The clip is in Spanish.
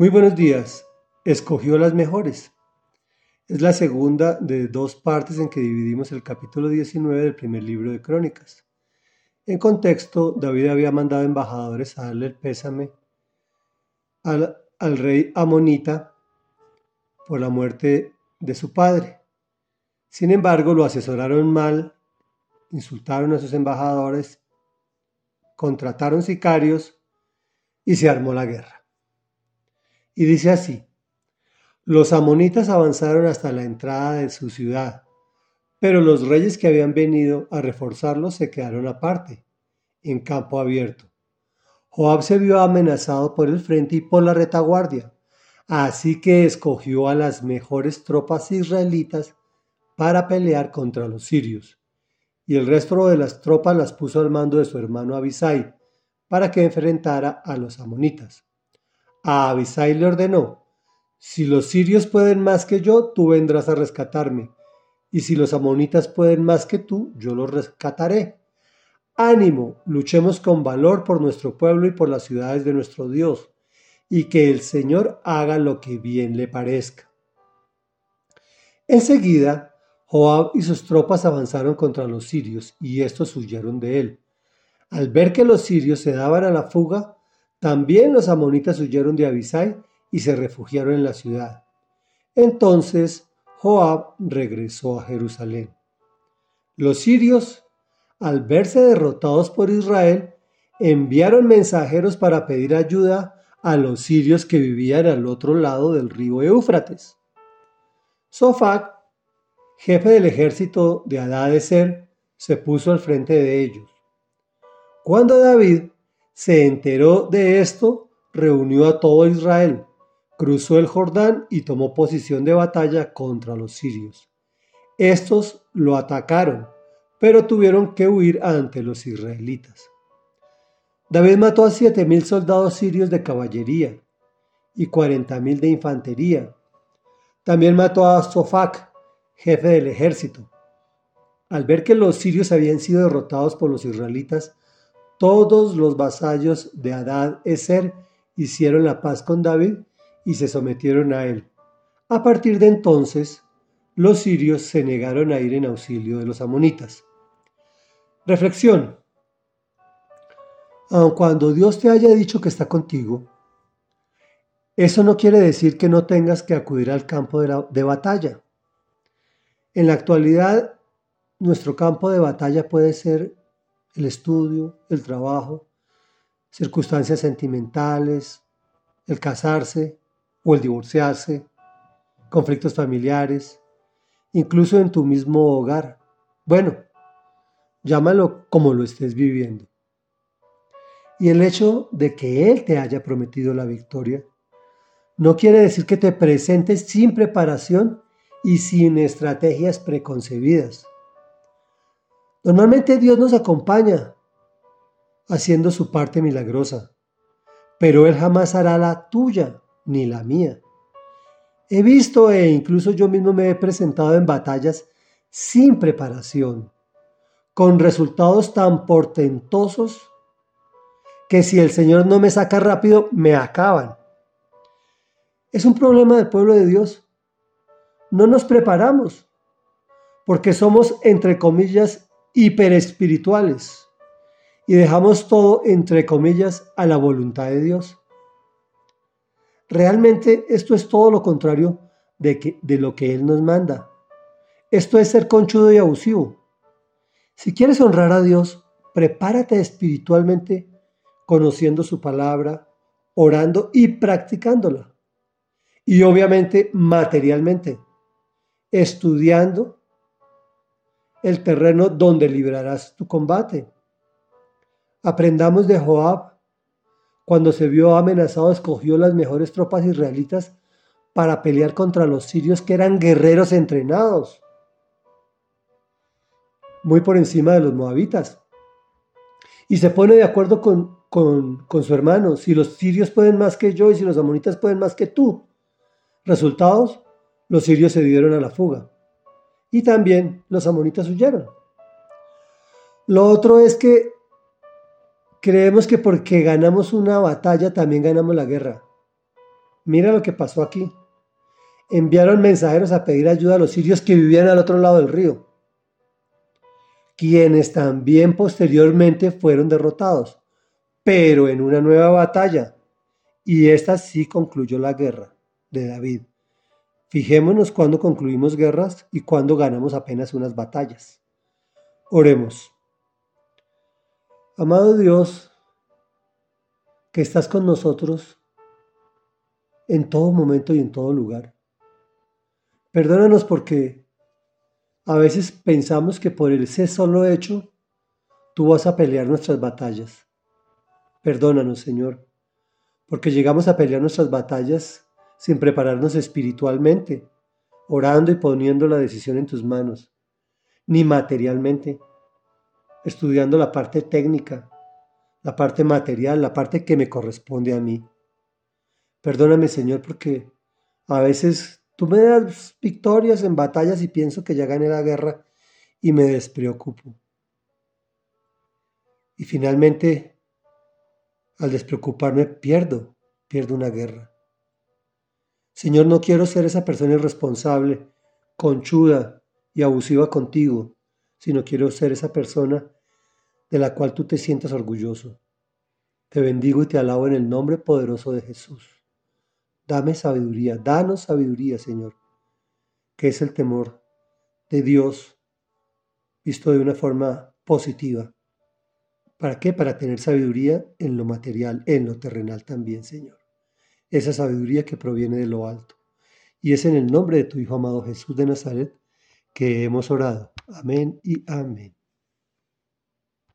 Muy buenos días. Escogió las mejores. Es la segunda de dos partes en que dividimos el capítulo 19 del primer libro de Crónicas. En contexto, David había mandado embajadores a darle el pésame al, rey Amonita por la muerte de su padre. Sin embargo, lo asesoraron mal, insultaron a sus embajadores, contrataron sicarios y se armó la guerra. Y dice así, los amonitas avanzaron hasta la entrada de su ciudad, pero los reyes que habían venido a reforzarlos se quedaron aparte, en campo abierto. Joab se vio amenazado por el frente y por la retaguardia, así que escogió a las mejores tropas israelitas para pelear contra los sirios, y el resto de las tropas las puso al mando de su hermano Abisai, para que enfrentara a los amonitas. A Abisai le ordenó, si los sirios pueden más que yo, tú vendrás a rescatarme, y si los amonitas pueden más que tú, yo los rescataré. Ánimo, luchemos con valor por nuestro pueblo y por las ciudades de nuestro Dios, y que el Señor haga lo que bien le parezca. Enseguida, Joab y sus tropas avanzaron contra los sirios, y estos huyeron de él. Al ver que los sirios se daban a la fuga, también los amonitas huyeron de Abisai y se refugiaron en la ciudad. Entonces Joab regresó a Jerusalén. Los sirios, al verse derrotados por Israel, enviaron mensajeros para pedir ayuda a los sirios que vivían al otro lado del río Éufrates. Sofac, jefe del ejército de Adadeser, se puso al frente de ellos. Cuando David se enteró de esto, reunió a todo Israel, cruzó el Jordán y tomó posición de batalla contra los sirios. Estos lo atacaron, pero tuvieron que huir ante los israelitas. David mató a siete mil soldados sirios de caballería y cuarenta mil de infantería. También mató a Sofac, jefe del ejército. Al ver que los sirios habían sido derrotados por los israelitas, todos los vasallos de Adad Eser hicieron la paz con David y se sometieron a él. A partir de entonces, los sirios se negaron a ir en auxilio de los amonitas. Reflexión. Aun cuando Dios te haya dicho que está contigo, eso no quiere decir que no tengas que acudir al campo de, de batalla. En la actualidad, nuestro campo de batalla puede ser el estudio, el trabajo, circunstancias sentimentales, el casarse o el divorciarse, conflictos familiares, incluso en tu mismo hogar. Bueno, llámalo como lo estés viviendo. Y el hecho de que Él te haya prometido la victoria no quiere decir que te presentes sin preparación y sin estrategias preconcebidas. Normalmente Dios nos acompaña haciendo su parte milagrosa, pero Él jamás hará la tuya ni la mía. He visto e incluso yo mismo me he presentado en batallas sin preparación, con resultados tan portentosos que si el Señor no me saca rápido, me acaban. Es un problema del pueblo de Dios. No nos preparamos porque somos, entre comillas, hiperespirituales y dejamos todo, entre comillas, a la voluntad de Dios. Realmente esto es todo lo contrario de, de lo que Él nos manda. Esto es ser conchudo y abusivo. Si quieres honrar a Dios, prepárate espiritualmente conociendo su palabra, orando y practicándola. Y obviamente materialmente, estudiando el terreno donde librarás tu combate. Aprendamos de Joab. Cuando se vio amenazado, escogió las mejores tropas israelitas para pelear contra los sirios que eran guerreros entrenados, muy por encima de los moabitas. Y se pone de acuerdo con, con, con su hermano, si los sirios pueden más que yo y si los amonitas pueden más que tú. Resultados, los sirios se dieron a la fuga y también los amonitas huyeron. Lo otro es que creemos que porque ganamos una batalla también ganamos la guerra. Mira lo que pasó aquí. Enviaron mensajeros a pedir ayuda a los sirios que vivían al otro lado del río, quienes también posteriormente fueron derrotados, pero en una nueva batalla. Y esta sí concluyó la guerra de David. Fijémonos cuando concluimos guerras y cuando ganamos apenas unas batallas. Oremos. Amado Dios, que estás con nosotros en todo momento y en todo lugar. Perdónanos porque a veces pensamos que por ese solo hecho tú vas a pelear nuestras batallas. Perdónanos, Señor, porque llegamos a pelear nuestras batallas sin prepararnos espiritualmente, orando y poniendo la decisión en tus manos, ni materialmente, estudiando la parte técnica, la parte material, la parte que me corresponde a mí. Perdóname, Señor, porque a veces tú me das victorias en batallas y pienso que ya gané la guerra y me despreocupo. Y finalmente, al despreocuparme, pierdo, pierdo una guerra. Señor, no quiero ser esa persona irresponsable, conchuda y abusiva contigo, sino quiero ser esa persona de la cual tú te sientas orgulloso. Te bendigo y te alabo en el nombre poderoso de Jesús. Dame sabiduría, danos sabiduría, Señor, que es el temor de Dios visto de una forma positiva. ¿Para qué? Para tener sabiduría en lo material, en lo terrenal también, Señor esa sabiduría que proviene de lo alto. Y es en el nombre de tu Hijo amado Jesús de Nazaret que hemos orado. Amén y amén.